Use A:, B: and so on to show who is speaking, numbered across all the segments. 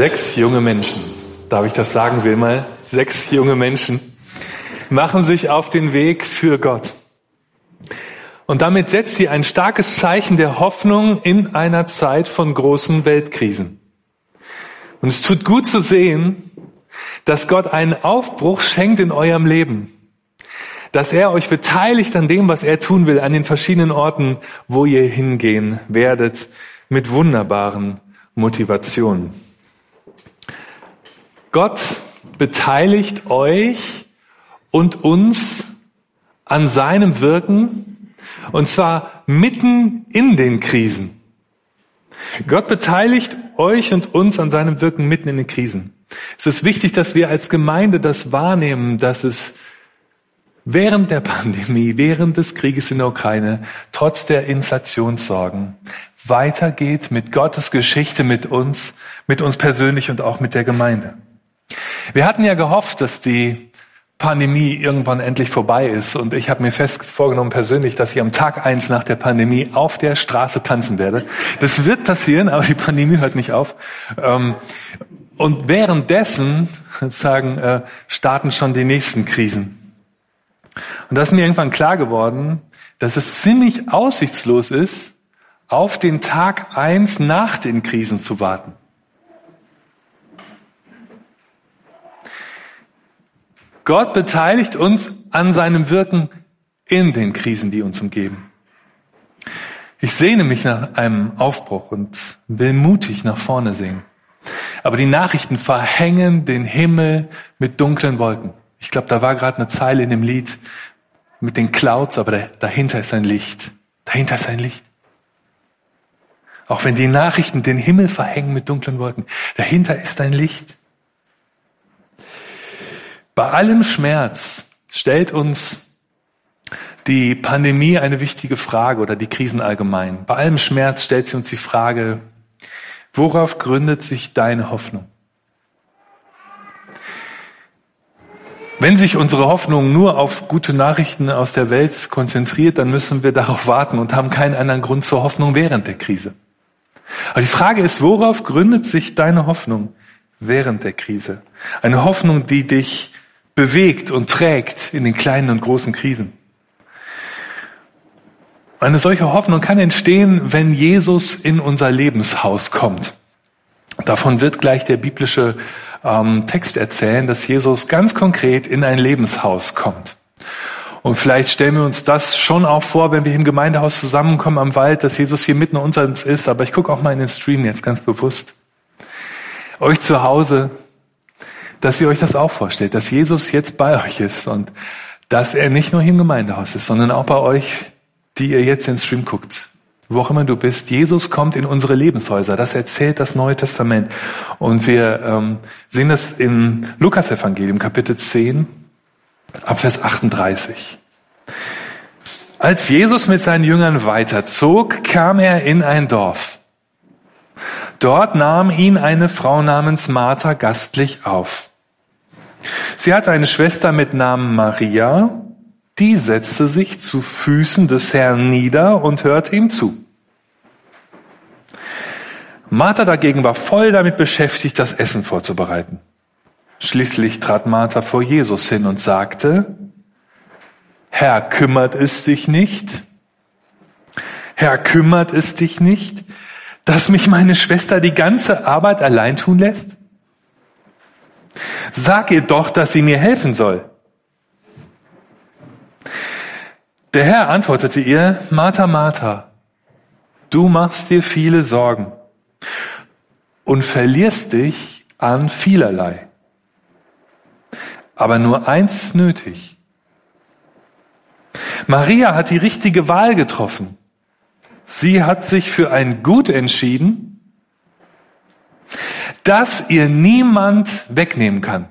A: Sechs junge Menschen, darf ich das sagen will mal, sechs junge Menschen machen sich auf den Weg für Gott. Und damit setzt sie ein starkes Zeichen der Hoffnung in einer Zeit von großen Weltkrisen. Und es tut gut zu sehen, dass Gott einen Aufbruch schenkt in eurem Leben. Dass er euch beteiligt an dem, was er tun will, an den verschiedenen Orten, wo ihr hingehen werdet, mit wunderbaren Motivationen. Gott beteiligt euch und uns an seinem Wirken, und zwar mitten in den Krisen. Gott beteiligt euch und uns an seinem Wirken mitten in den Krisen. Es ist wichtig, dass wir als Gemeinde das wahrnehmen, dass es während der Pandemie, während des Krieges in der Ukraine, trotz der Inflationssorgen weitergeht mit Gottes Geschichte mit uns, mit uns persönlich und auch mit der Gemeinde. Wir hatten ja gehofft, dass die Pandemie irgendwann endlich vorbei ist. Und ich habe mir fest vorgenommen persönlich, dass ich am Tag eins nach der Pandemie auf der Straße tanzen werde. Das wird passieren, aber die Pandemie hört nicht auf. Ähm, und währenddessen sozusagen äh, starten schon die nächsten Krisen. Und da ist mir irgendwann klar geworden, dass es ziemlich aussichtslos ist, auf den Tag eins nach den Krisen zu warten. Gott beteiligt uns an seinem Wirken in den Krisen, die uns umgeben. Ich sehne mich nach einem Aufbruch und will mutig nach vorne sehen. Aber die Nachrichten verhängen den Himmel mit dunklen Wolken. Ich glaube, da war gerade eine Zeile in dem Lied mit den Clouds, aber dahinter ist ein Licht. Dahinter ist ein Licht. Auch wenn die Nachrichten den Himmel verhängen mit dunklen Wolken, dahinter ist ein Licht. Bei allem Schmerz stellt uns die Pandemie eine wichtige Frage oder die Krisen allgemein. Bei allem Schmerz stellt sie uns die Frage, worauf gründet sich deine Hoffnung? Wenn sich unsere Hoffnung nur auf gute Nachrichten aus der Welt konzentriert, dann müssen wir darauf warten und haben keinen anderen Grund zur Hoffnung während der Krise. Aber die Frage ist, worauf gründet sich deine Hoffnung während der Krise? Eine Hoffnung, die dich bewegt und trägt in den kleinen und großen Krisen. Eine solche Hoffnung kann entstehen, wenn Jesus in unser Lebenshaus kommt. Davon wird gleich der biblische ähm, Text erzählen, dass Jesus ganz konkret in ein Lebenshaus kommt. Und vielleicht stellen wir uns das schon auch vor, wenn wir im Gemeindehaus zusammenkommen am Wald, dass Jesus hier mitten unter uns ist. Aber ich gucke auch mal in den Stream jetzt ganz bewusst. Euch zu Hause, dass ihr euch das auch vorstellt, dass Jesus jetzt bei euch ist und dass er nicht nur hier im Gemeindehaus ist, sondern auch bei euch, die ihr jetzt den Stream guckt. Wo auch immer du bist, Jesus kommt in unsere Lebenshäuser. Das erzählt das Neue Testament. Und wir ähm, sehen das im Lukas-Evangelium, Kapitel 10, ab Vers 38. Als Jesus mit seinen Jüngern weiterzog, kam er in ein Dorf. Dort nahm ihn eine Frau namens Martha gastlich auf. Sie hatte eine Schwester mit Namen Maria, die setzte sich zu Füßen des Herrn nieder und hörte ihm zu. Martha dagegen war voll damit beschäftigt, das Essen vorzubereiten. Schließlich trat Martha vor Jesus hin und sagte, Herr, kümmert es dich nicht? Herr, kümmert es dich nicht, dass mich meine Schwester die ganze Arbeit allein tun lässt? Sag ihr doch, dass sie mir helfen soll. Der Herr antwortete ihr, Martha, Martha, du machst dir viele Sorgen und verlierst dich an vielerlei. Aber nur eins ist nötig. Maria hat die richtige Wahl getroffen. Sie hat sich für ein Gut entschieden, das ihr niemand wegnehmen kann.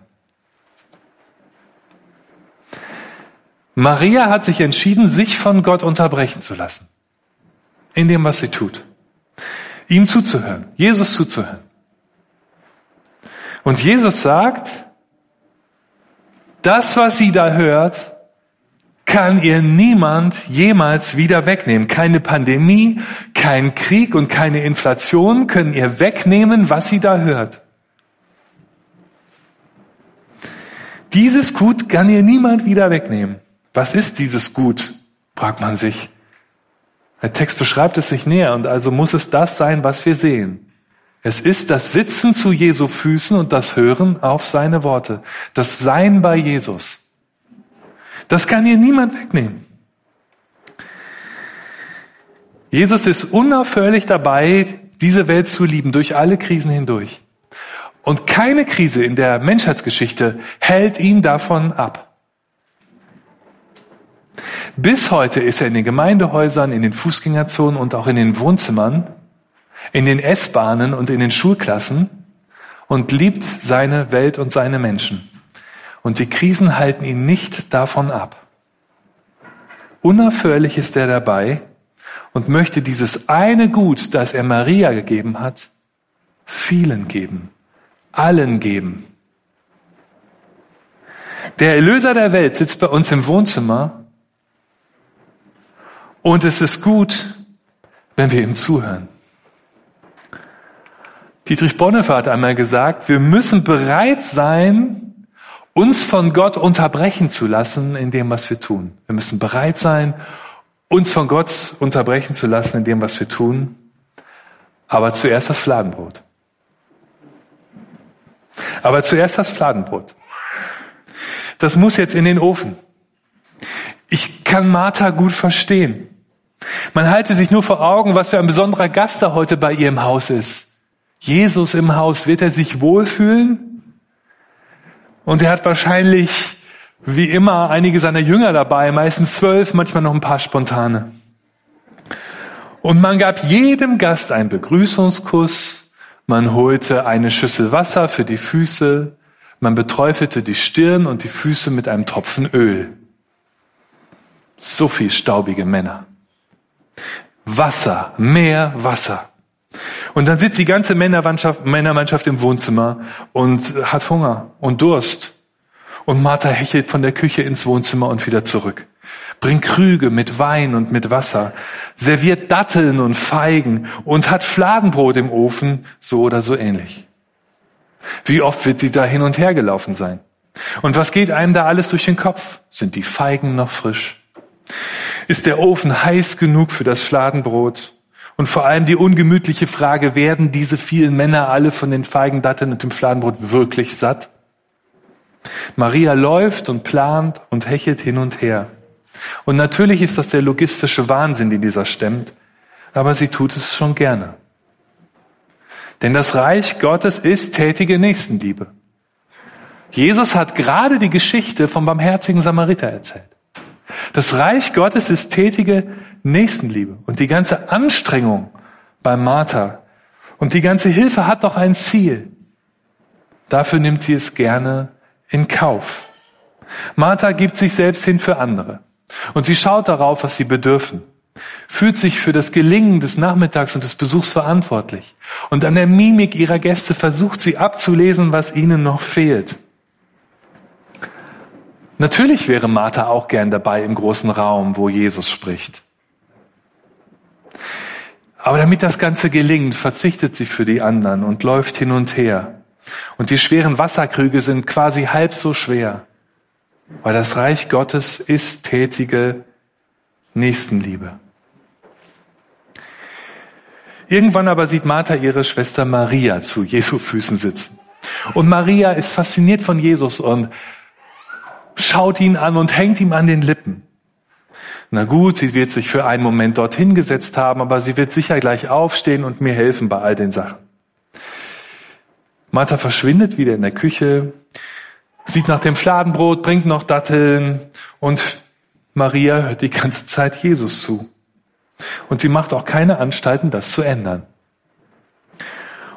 A: Maria hat sich entschieden, sich von Gott unterbrechen zu lassen. In dem, was sie tut. Ihm zuzuhören. Jesus zuzuhören. Und Jesus sagt, das, was sie da hört, kann ihr niemand jemals wieder wegnehmen. Keine Pandemie, kein Krieg und keine Inflation können ihr wegnehmen, was sie da hört. Dieses Gut kann ihr niemand wieder wegnehmen. Was ist dieses Gut? fragt man sich. Der Text beschreibt es nicht näher und also muss es das sein, was wir sehen. Es ist das Sitzen zu Jesu Füßen und das Hören auf seine Worte, das Sein bei Jesus. Das kann ihr niemand wegnehmen. Jesus ist unaufhörlich dabei, diese Welt zu lieben, durch alle Krisen hindurch. Und keine Krise in der Menschheitsgeschichte hält ihn davon ab. Bis heute ist er in den Gemeindehäusern, in den Fußgängerzonen und auch in den Wohnzimmern, in den S-Bahnen und in den Schulklassen und liebt seine Welt und seine Menschen. Und die Krisen halten ihn nicht davon ab. Unaufhörlich ist er dabei und möchte dieses eine Gut, das er Maria gegeben hat, vielen geben, allen geben. Der Erlöser der Welt sitzt bei uns im Wohnzimmer und es ist gut, wenn wir ihm zuhören. Dietrich Bonhoeffer hat einmal gesagt, wir müssen bereit sein, uns von Gott unterbrechen zu lassen in dem, was wir tun. Wir müssen bereit sein, uns von Gott unterbrechen zu lassen in dem, was wir tun. Aber zuerst das Fladenbrot. Aber zuerst das Fladenbrot. Das muss jetzt in den Ofen. Ich kann Martha gut verstehen. Man halte sich nur vor Augen, was für ein besonderer Gast da heute bei ihr im Haus ist. Jesus im Haus, wird er sich wohlfühlen? Und er hat wahrscheinlich, wie immer, einige seiner Jünger dabei, meistens zwölf, manchmal noch ein paar spontane. Und man gab jedem Gast einen Begrüßungskuss, man holte eine Schüssel Wasser für die Füße, man beträufelte die Stirn und die Füße mit einem Tropfen Öl. So viel staubige Männer. Wasser, mehr Wasser. Und dann sitzt die ganze Männermannschaft, Männermannschaft im Wohnzimmer und hat Hunger und Durst. Und Martha hechelt von der Küche ins Wohnzimmer und wieder zurück. Bringt Krüge mit Wein und mit Wasser, serviert Datteln und Feigen und hat Fladenbrot im Ofen, so oder so ähnlich. Wie oft wird sie da hin und her gelaufen sein? Und was geht einem da alles durch den Kopf? Sind die Feigen noch frisch? Ist der Ofen heiß genug für das Fladenbrot? Und vor allem die ungemütliche Frage, werden diese vielen Männer alle von den Feigendatteln und dem Fladenbrot wirklich satt? Maria läuft und plant und hechelt hin und her. Und natürlich ist das der logistische Wahnsinn, den dieser stemmt, aber sie tut es schon gerne. Denn das Reich Gottes ist tätige Nächstenliebe. Jesus hat gerade die Geschichte vom barmherzigen Samariter erzählt. Das Reich Gottes ist tätige Nächstenliebe. Und die ganze Anstrengung bei Martha und die ganze Hilfe hat doch ein Ziel. Dafür nimmt sie es gerne in Kauf. Martha gibt sich selbst hin für andere. Und sie schaut darauf, was sie bedürfen. Fühlt sich für das Gelingen des Nachmittags und des Besuchs verantwortlich. Und an der Mimik ihrer Gäste versucht sie abzulesen, was ihnen noch fehlt. Natürlich wäre Martha auch gern dabei im großen Raum, wo Jesus spricht. Aber damit das Ganze gelingt, verzichtet sie für die anderen und läuft hin und her. Und die schweren Wasserkrüge sind quasi halb so schwer, weil das Reich Gottes ist tätige Nächstenliebe. Irgendwann aber sieht Martha ihre Schwester Maria zu Jesu Füßen sitzen. Und Maria ist fasziniert von Jesus und schaut ihn an und hängt ihm an den Lippen. Na gut, sie wird sich für einen Moment dorthin gesetzt haben, aber sie wird sicher gleich aufstehen und mir helfen bei all den Sachen. Martha verschwindet wieder in der Küche, sieht nach dem Fladenbrot, bringt noch Datteln und Maria hört die ganze Zeit Jesus zu. Und sie macht auch keine Anstalten, das zu ändern.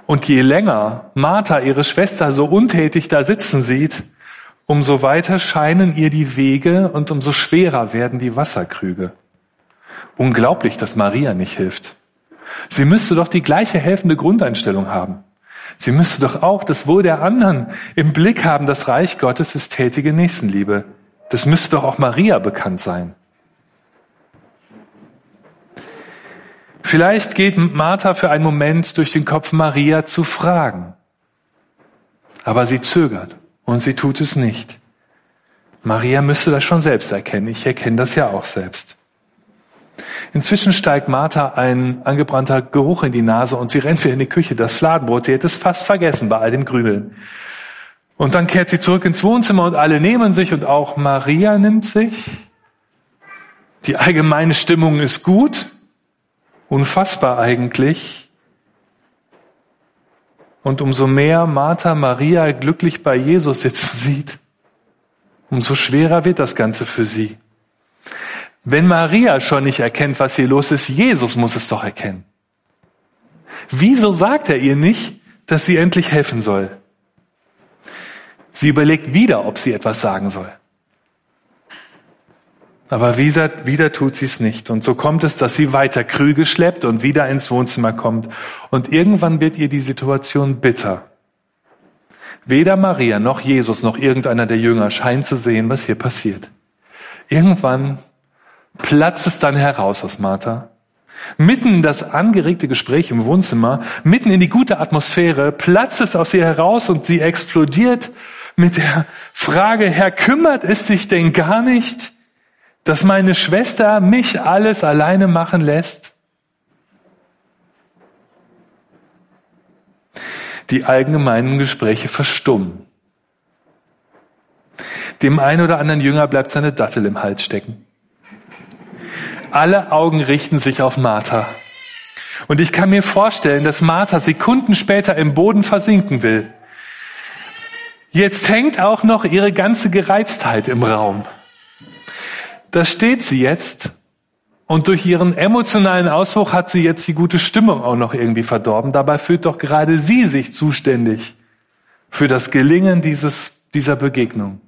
A: Und je länger Martha ihre Schwester so untätig da sitzen sieht, umso weiter scheinen ihr die Wege und umso schwerer werden die Wasserkrüge. Unglaublich, dass Maria nicht hilft. Sie müsste doch die gleiche helfende Grundeinstellung haben. Sie müsste doch auch das Wohl der anderen im Blick haben. Das Reich Gottes ist tätige Nächstenliebe. Das müsste doch auch Maria bekannt sein. Vielleicht geht Martha für einen Moment durch den Kopf, Maria zu fragen. Aber sie zögert. Und sie tut es nicht. Maria müsste das schon selbst erkennen. Ich erkenne das ja auch selbst. Inzwischen steigt Martha ein angebrannter Geruch in die Nase und sie rennt wieder in die Küche. Das Fladenbrot, sie hätte es fast vergessen bei all dem Grübeln. Und dann kehrt sie zurück ins Wohnzimmer und alle nehmen sich und auch Maria nimmt sich. Die allgemeine Stimmung ist gut. Unfassbar eigentlich. Und umso mehr Martha Maria glücklich bei Jesus sitzen sieht, umso schwerer wird das Ganze für sie. Wenn Maria schon nicht erkennt, was hier los ist, Jesus muss es doch erkennen. Wieso sagt er ihr nicht, dass sie endlich helfen soll? Sie überlegt wieder, ob sie etwas sagen soll. Aber wieder, wieder tut sie es nicht. Und so kommt es, dass sie weiter Krüge schleppt und wieder ins Wohnzimmer kommt. Und irgendwann wird ihr die Situation bitter. Weder Maria noch Jesus noch irgendeiner der Jünger scheint zu sehen, was hier passiert. Irgendwann platzt es dann heraus aus Martha. Mitten in das angeregte Gespräch im Wohnzimmer, mitten in die gute Atmosphäre, platzt es aus ihr heraus und sie explodiert mit der Frage, Herr, kümmert es sich denn gar nicht, dass meine Schwester mich alles alleine machen lässt? Die allgemeinen Gespräche verstummen. Dem einen oder anderen Jünger bleibt seine Dattel im Hals stecken. Alle Augen richten sich auf Martha. Und ich kann mir vorstellen, dass Martha Sekunden später im Boden versinken will. Jetzt hängt auch noch ihre ganze Gereiztheit im Raum. Da steht sie jetzt und durch ihren emotionalen Ausbruch hat sie jetzt die gute Stimmung auch noch irgendwie verdorben. Dabei fühlt doch gerade sie sich zuständig für das Gelingen dieses, dieser Begegnung.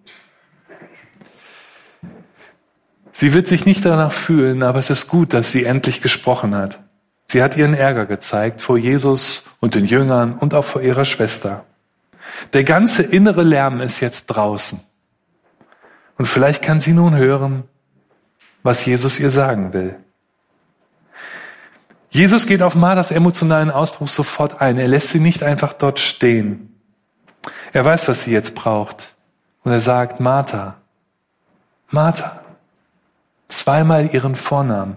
A: Sie wird sich nicht danach fühlen, aber es ist gut, dass sie endlich gesprochen hat. Sie hat ihren Ärger gezeigt vor Jesus und den Jüngern und auch vor ihrer Schwester. Der ganze innere Lärm ist jetzt draußen. Und vielleicht kann sie nun hören, was Jesus ihr sagen will. Jesus geht auf Marthas emotionalen Ausbruch sofort ein. Er lässt sie nicht einfach dort stehen. Er weiß, was sie jetzt braucht. Und er sagt, Martha, Martha, zweimal ihren Vornamen.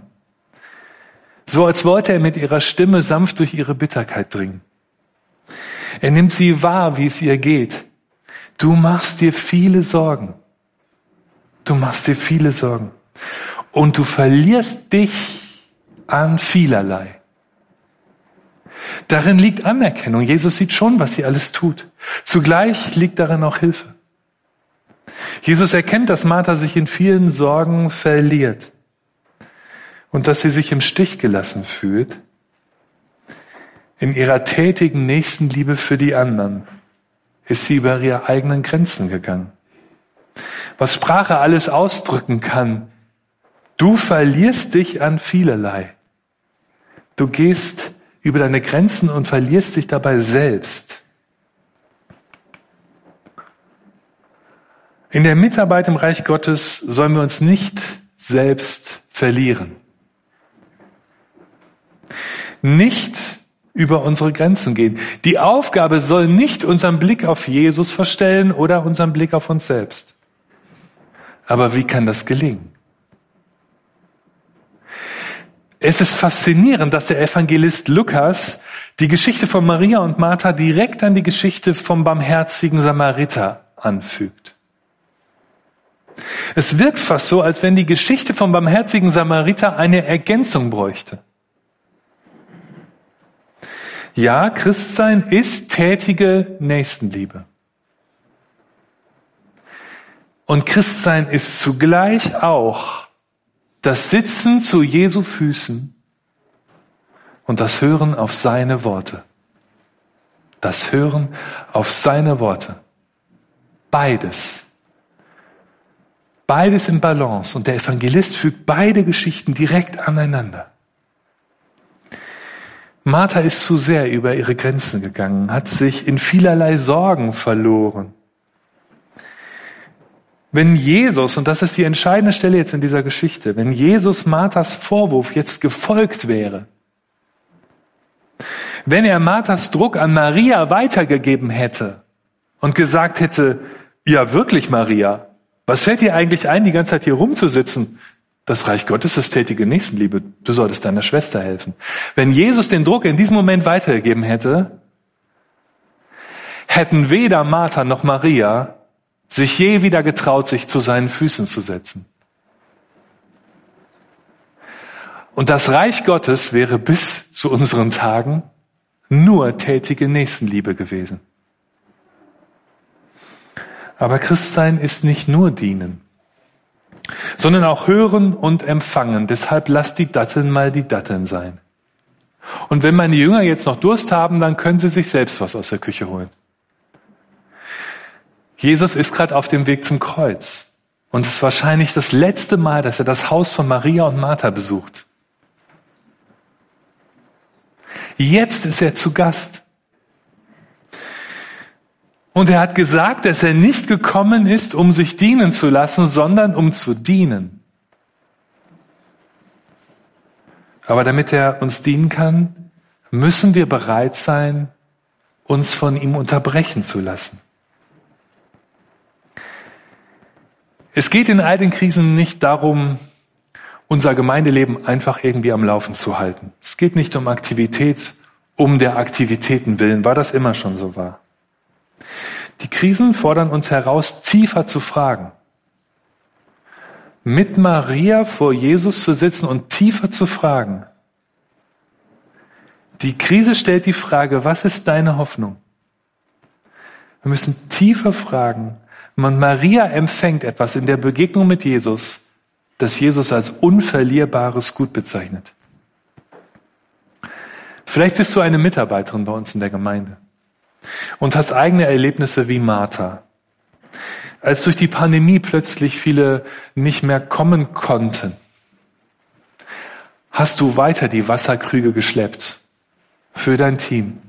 A: So als wollte er mit ihrer Stimme sanft durch ihre Bitterkeit dringen. Er nimmt sie wahr, wie es ihr geht. Du machst dir viele Sorgen. Du machst dir viele Sorgen. Und du verlierst dich an vielerlei. Darin liegt Anerkennung. Jesus sieht schon, was sie alles tut. Zugleich liegt darin auch Hilfe. Jesus erkennt, dass Martha sich in vielen Sorgen verliert und dass sie sich im Stich gelassen fühlt in ihrer tätigen Nächstenliebe für die anderen ist sie über ihre eigenen Grenzen gegangen. Was Sprache alles ausdrücken kann, du verlierst dich an vielerlei. Du gehst über deine Grenzen und verlierst dich dabei selbst. In der Mitarbeit im Reich Gottes sollen wir uns nicht selbst verlieren. Nicht über unsere Grenzen gehen. Die Aufgabe soll nicht unseren Blick auf Jesus verstellen oder unseren Blick auf uns selbst. Aber wie kann das gelingen? Es ist faszinierend, dass der Evangelist Lukas die Geschichte von Maria und Martha direkt an die Geschichte vom barmherzigen Samariter anfügt. Es wirkt fast so, als wenn die Geschichte vom barmherzigen Samariter eine Ergänzung bräuchte. Ja, Christsein ist tätige Nächstenliebe. Und Christsein ist zugleich auch das Sitzen zu Jesu Füßen und das Hören auf seine Worte. Das Hören auf seine Worte. Beides. Beides im Balance. Und der Evangelist fügt beide Geschichten direkt aneinander. Martha ist zu sehr über ihre Grenzen gegangen, hat sich in vielerlei Sorgen verloren. Wenn Jesus, und das ist die entscheidende Stelle jetzt in dieser Geschichte, wenn Jesus Marthas Vorwurf jetzt gefolgt wäre, wenn er Marthas Druck an Maria weitergegeben hätte und gesagt hätte, ja wirklich Maria, Was fällt dir eigentlich ein, die ganze Zeit hier rumzusitzen? Das Reich Gottes ist tätige Nächstenliebe. Du solltest deiner Schwester helfen. Wenn Jesus den Druck in diesem Moment weitergegeben hätte, hätten weder Martha noch Maria sich je wieder getraut, sich zu seinen Füßen zu setzen. Und das Reich Gottes wäre bis zu unseren Tagen nur tätige Nächstenliebe gewesen. Aber Christsein ist nicht nur dienen, sondern auch hören und empfangen. Deshalb lasst die Datteln mal die Datteln sein. Und wenn meine Jünger jetzt noch Durst haben, dann können sie sich selbst was aus der Küche holen. Jesus ist gerade auf dem Weg zum Kreuz. Und es ist wahrscheinlich das letzte Mal, dass er das Haus von Maria und Martha besucht. Jetzt ist er zu Gast. Und er hat gesagt, dass er nicht gekommen ist, um sich dienen zu lassen, sondern um zu dienen. Aber damit er uns dienen kann, müssen wir bereit sein, uns von ihm unterbrechen zu lassen. Es geht in all den Krisen nicht darum, unser Gemeindeleben einfach irgendwie am Laufen zu halten. Es geht nicht um Aktivität, um der Aktivitäten willen, weil das immer schon so war. Die Krisen fordern uns heraus, tiefer zu fragen. Mit Maria vor Jesus zu sitzen und tiefer zu fragen. Die Krise stellt die Frage, was ist deine Hoffnung? Wir müssen tiefer fragen. Und Maria empfängt etwas in der Begegnung mit Jesus, das Jesus als unverlierbares Gut bezeichnet. Vielleicht bist du eine Mitarbeiterin bei uns in der Gemeinde und hast eigene Erlebnisse wie Martha. Als durch die Pandemie plötzlich viele nicht mehr kommen konnten, hast du weiter die Wasserkrüge geschleppt für dein Team,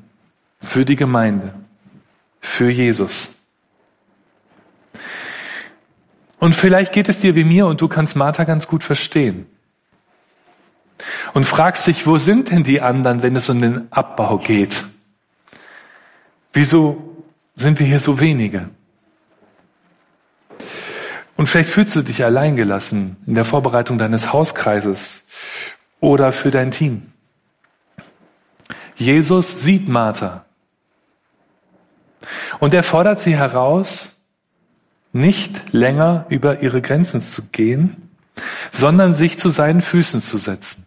A: für die Gemeinde, für Jesus. Und vielleicht geht es dir wie mir und du kannst Martha ganz gut verstehen. Und fragst dich, wo sind denn die anderen, wenn es um den Abbau geht? Wieso sind wir hier so wenige? Und vielleicht fühlst du dich alleingelassen in der Vorbereitung deines Hauskreises oder für dein Team. Jesus sieht Martha. Und er fordert sie heraus, nicht länger über ihre Grenzen zu gehen, sondern sich zu seinen Füßen zu setzen.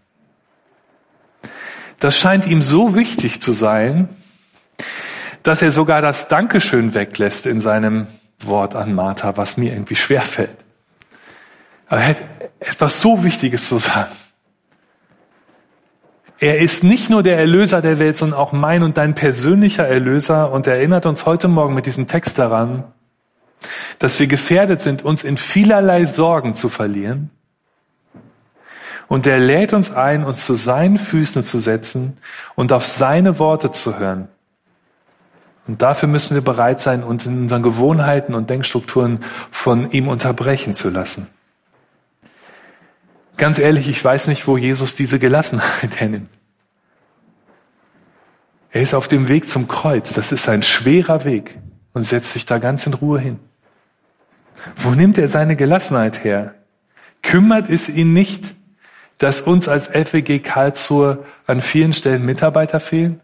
A: Das scheint ihm so wichtig zu sein, dass er sogar das Dankeschön weglässt in seinem Wort an Martha, was mir irgendwie schwerfällt. Aber er hat etwas so Wichtiges zu sagen. Er ist nicht nur der Erlöser der Welt, sondern auch mein und dein persönlicher Erlöser und erinnert uns heute Morgen mit diesem Text daran, dass wir gefährdet sind, uns in vielerlei Sorgen zu verlieren. Und er lädt uns ein, uns zu seinen Füßen zu setzen und auf seine Worte zu hören. Und dafür müssen wir bereit sein, uns in unseren Gewohnheiten und Denkstrukturen von ihm unterbrechen zu lassen. Ganz ehrlich, ich weiß nicht, wo Jesus diese Gelassenheit hernimmt. Er ist auf dem Weg zum Kreuz. Das ist ein schwerer Weg und setzt sich da ganz in Ruhe hin. Wo nimmt er seine Gelassenheit her? Kümmert es ihn nicht, dass uns als FWG Karlsruhe an vielen Stellen Mitarbeiter fehlen?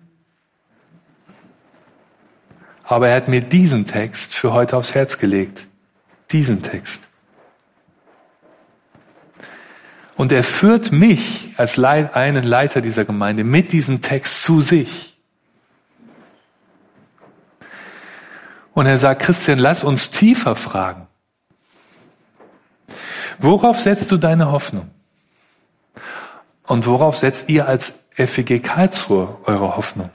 A: Aber er hat mir diesen Text für heute aufs Herz gelegt. Diesen Text. Und er führt mich als einen Leiter dieser Gemeinde mit diesem Text zu sich. Und er sagt, Christian, lass uns tiefer fragen. Worauf setzt du deine Hoffnung? Und worauf setzt ihr als FEG Karlsruhe eure Hoffnung?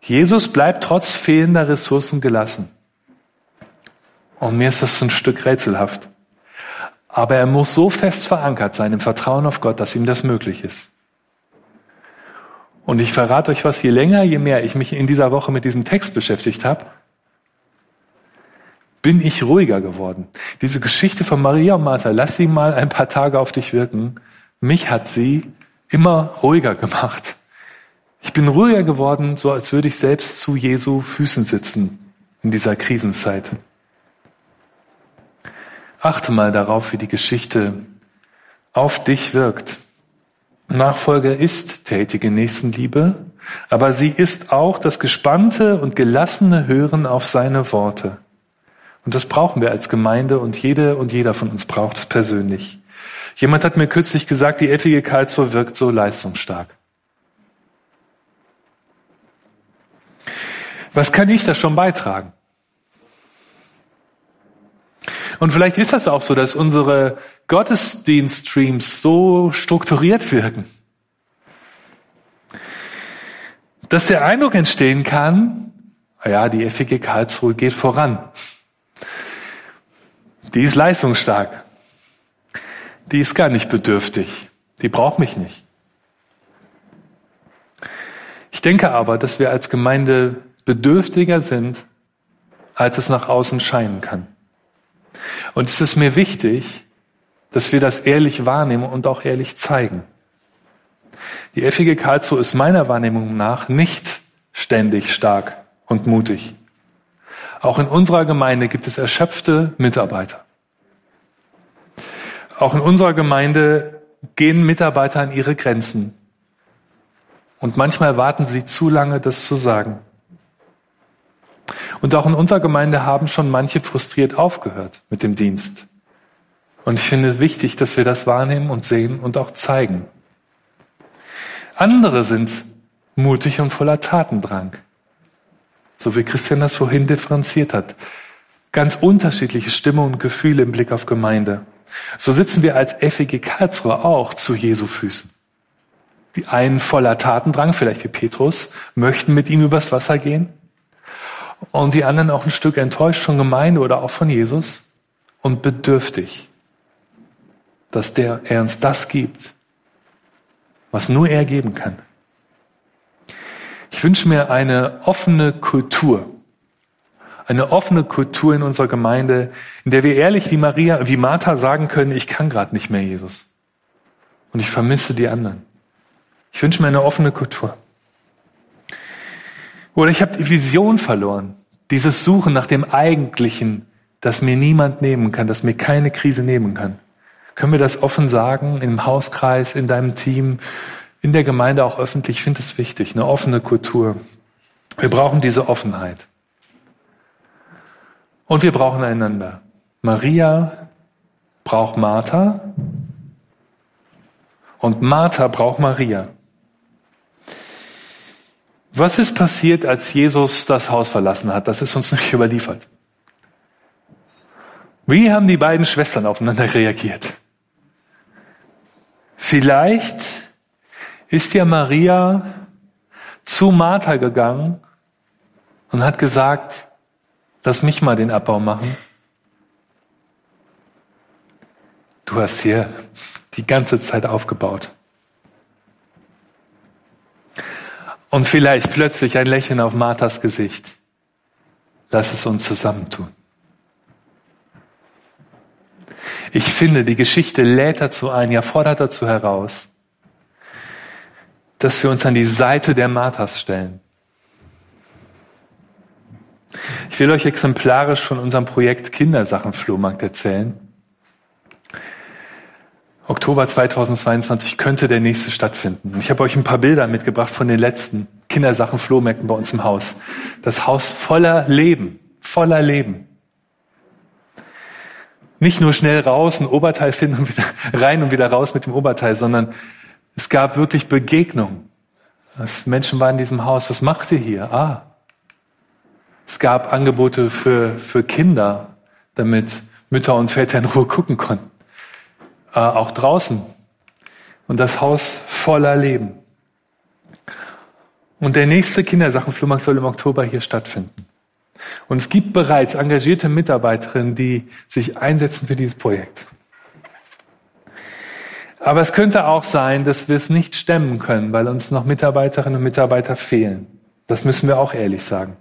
A: Jesus bleibt trotz fehlender Ressourcen gelassen. Und mir ist das so ein Stück rätselhaft. Aber er muss so fest verankert sein im Vertrauen auf Gott, dass ihm das möglich ist. Und ich verrate euch was, je länger, je mehr ich mich in dieser Woche mit diesem Text beschäftigt habe, bin ich ruhiger geworden. Diese Geschichte von Maria und Martha, lass sie mal ein paar Tage auf dich wirken. Mich hat sie immer ruhiger gemacht. Ich bin ruhiger geworden, so als würde ich selbst zu Jesu Füßen sitzen in dieser Krisenzeit. Achte mal darauf, wie die Geschichte auf dich wirkt. Nachfolge ist tätige Nächstenliebe, aber sie ist auch das gespannte und gelassene Hören auf seine Worte. Und das brauchen wir als Gemeinde und jede und jeder von uns braucht es persönlich. Jemand hat mir kürzlich gesagt, die effige Karlsruhe wirkt so leistungsstark. Was kann ich da schon beitragen? Und vielleicht ist das auch so, dass unsere Gottesdienststreams so strukturiert wirken, dass der Eindruck entstehen kann, ja, die FEG Karlsruhe geht voran. Die ist leistungsstark. Die ist gar nicht bedürftig. Die braucht mich nicht. Ich denke aber, dass wir als Gemeinde bedürftiger sind, als es nach außen scheinen kann. Und es ist mir wichtig, dass wir das ehrlich wahrnehmen und auch ehrlich zeigen. Die FEG Karlsruhe ist meiner Wahrnehmung nach nicht ständig stark und mutig. Auch in unserer Gemeinde gibt es erschöpfte Mitarbeiter. Auch in unserer Gemeinde gehen Mitarbeiter an ihre Grenzen. Und manchmal warten sie zu lange, das zu sagen. Und auch in unserer Gemeinde haben schon manche frustriert aufgehört mit dem Dienst. Und ich finde es wichtig, dass wir das wahrnehmen und sehen und auch zeigen. Andere sind mutig und voller Tatendrang. So wie Christian das vorhin differenziert hat. Ganz unterschiedliche Stimmung und Gefühle im Blick auf Gemeinde. So sitzen wir als FEG Karlsruhe auch zu Jesu Füßen. Die einen voller Tatendrang, vielleicht wie Petrus, möchten mit ihm übers Wasser gehen und die anderen auch ein Stück enttäuscht von Gemeinde oder auch von Jesus und bedürftig, dass der, er uns das gibt, was nur er geben kann. Ich wünsche mir eine offene Kultur, eine offene Kultur in unserer Gemeinde, in der wir ehrlich wie Maria, wie Martha sagen können, ich kann gerade nicht mehr, Jesus. Und ich vermisse die anderen. Ich wünsche mir eine offene Kultur. Oder ich habe die Vision verloren. Dieses Suchen nach dem Eigentlichen, das mir niemand nehmen kann, das mir keine Krise nehmen kann. Können wir das offen sagen, im Hauskreis, in deinem Team, in der Gemeinde auch öffentlich? Ich finde es wichtig, eine offene Kultur. Wir brauchen diese Offenheit. Und wir brauchen einander. Maria braucht Martha und Martha braucht Maria. Was ist passiert, als Jesus das Haus verlassen hat? Das ist uns nicht überliefert. Wie haben die beiden Schwestern aufeinander reagiert? Vielleicht ist ja Maria zu Martha gegangen und hat gesagt, lass mich mal den Abbau machen. Du hast hier die ganze Zeit aufgebaut. Und vielleicht plötzlich ein Lächeln auf Marthas Gesicht. Lass es uns zusammentun. Ich finde, die Geschichte lädt dazu ein, ja fordert dazu heraus, dass wir uns an die Seite der Marthas stellen. Ich will euch exemplarisch von unserem Projekt Kindersachenflohmarkt erzählen. Oktober 2022 könnte der nächste stattfinden. Ich habe euch ein paar Bilder mitgebracht von den letzten Kindersachen Flohmärkten bei uns im Haus. Das Haus voller Leben, voller Leben. Nicht nur schnell raus, ein Oberteil finden und wieder rein und wieder raus mit dem Oberteil, sondern es gab wirklich Begegnungen. Das Menschen waren in diesem Haus. Was macht ihr hier? Ah. Es gab Angebote für, für Kinder, damit Mütter und Väter in Ruhe gucken konnten äh, auch draußen. Und das Haus voller Leben. Und der nächste Kindersachenflohmarkt soll im Oktober hier stattfinden. Und es gibt bereits engagierte Mitarbeiterinnen, die sich einsetzen für dieses Projekt. Aber es könnte auch sein, dass wir es nicht stemmen können, weil uns noch Mitarbeiterinnen und Mitarbeiter fehlen. Das müssen wir auch ehrlich sagen.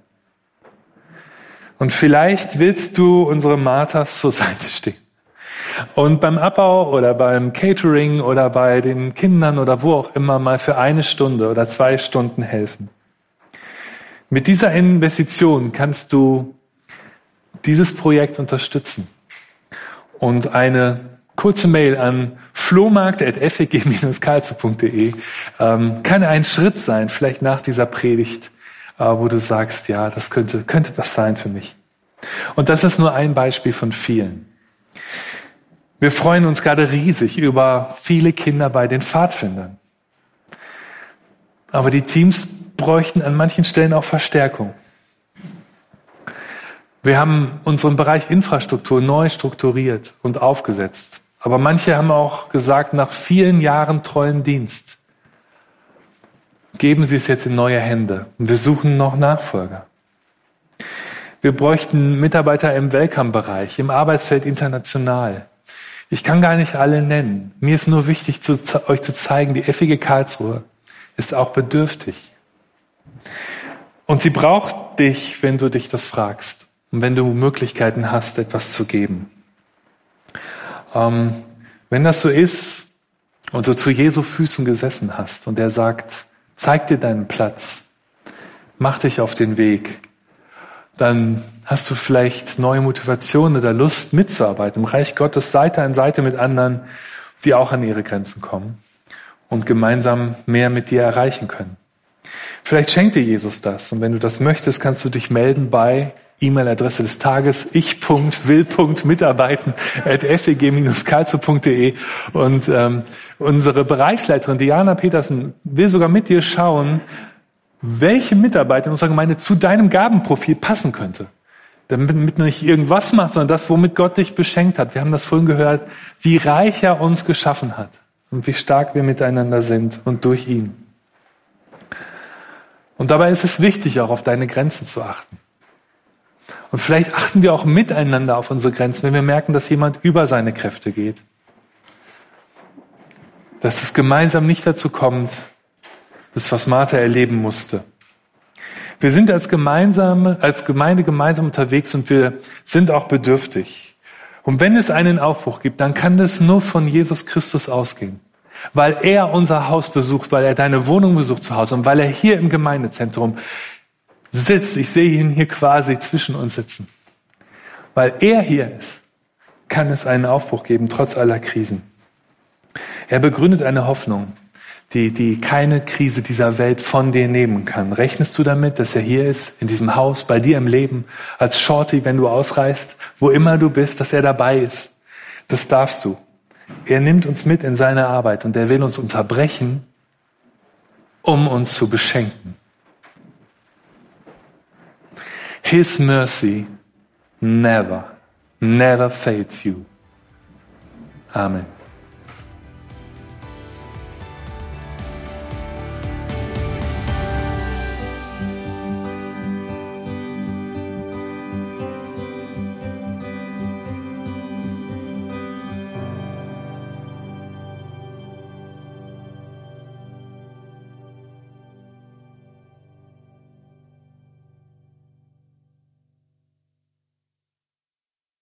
A: Und vielleicht willst du unsere Marthas zur Seite stehen. Und beim Abbau oder beim Catering oder bei den Kindern oder wo auch immer mal für eine Stunde oder zwei Stunden helfen. Mit dieser Investition kannst du dieses Projekt unterstützen. und eine kurze Mail an flohmarkt.feg-karlsruhe.de ähm, kann ein Schritt sein, vielleicht nach dieser Predigt, äh, wo du sagst, ja, das könnte, könnte das sein für mich. Und das ist nur ein Beispiel von vielen. Wir freuen uns gerade riesig über viele Kinder bei den Pfadfindern. Aber die Teams bräuchten an manchen Stellen auch Verstärkung. Wir haben unseren Bereich Infrastruktur neu strukturiert und aufgesetzt. Aber manche haben auch gesagt, nach vielen Jahren treuen Dienst, geben Sie es jetzt in neue Hände. Und wir suchen noch Nachfolger. Wir bräuchten Mitarbeiter im Welcome-Bereich, im Arbeitsfeld international. Ich kann gar nicht alle nennen. Mir ist nur wichtig, zu, euch zu zeigen, die effige Karlsruhe ist auch bedürftig. Und sie braucht dich, wenn du dich das fragst und wenn du Möglichkeiten hast, etwas zu geben. Ähm, wenn das so ist und du zu Jesu Füßen gesessen hast und er sagt, zeig dir deinen Platz, mach dich auf den Weg, dann hast du vielleicht neue Motivation oder Lust mitzuarbeiten im Reich Gottes Seite an Seite mit anderen, die auch an ihre Grenzen kommen und gemeinsam mehr mit dir erreichen können. Vielleicht schenkt dir Jesus das und wenn du das möchtest, kannst du dich melden bei E-Mail-Adresse des Tages ich.will.mitarbeiten at feg-karlsruhe.de und ähm, unsere Bereichsleiterin Diana Petersen will sogar mit dir schauen, welche Mitarbeiter in unserer Gemeinde zu deinem Gabenprofil passen könnte. Damit du nicht irgendwas machst, sondern das, womit Gott dich beschenkt hat. Wir haben das vorhin gehört, wie reich er uns geschaffen hat und wie stark wir miteinander sind und durch ihn. Und dabei ist es wichtig, auch auf deine Grenzen zu achten. Und vielleicht achten wir auch miteinander auf unsere Grenzen, wenn wir merken, dass jemand über seine Kräfte geht. Dass es gemeinsam nicht dazu kommt, das, was Martha erleben musste. Wir sind als, gemeinsame, als Gemeinde gemeinsam unterwegs und wir sind auch bedürftig. Und wenn es einen Aufbruch gibt, dann kann das nur von Jesus Christus ausgehen. Weil er unser Haus besucht, weil er deine Wohnung besucht zu Hause und weil er hier im Gemeindezentrum sitzt. Ich sehe ihn hier quasi zwischen uns sitzen. Weil er hier ist, kann es einen Aufbruch geben, trotz aller Krisen. Er begründet eine Hoffnung, die, die keine Krise dieser Welt von dir nehmen kann. Rechnest du damit, dass er hier ist, in diesem Haus, bei dir im Leben, als Shorty, wenn du ausreist, wo immer du bist, dass er dabei ist? Das darfst du. Er nimmt uns mit in seine Arbeit und er will uns unterbrechen, um uns zu beschenken. His mercy never, never fails you. Amen.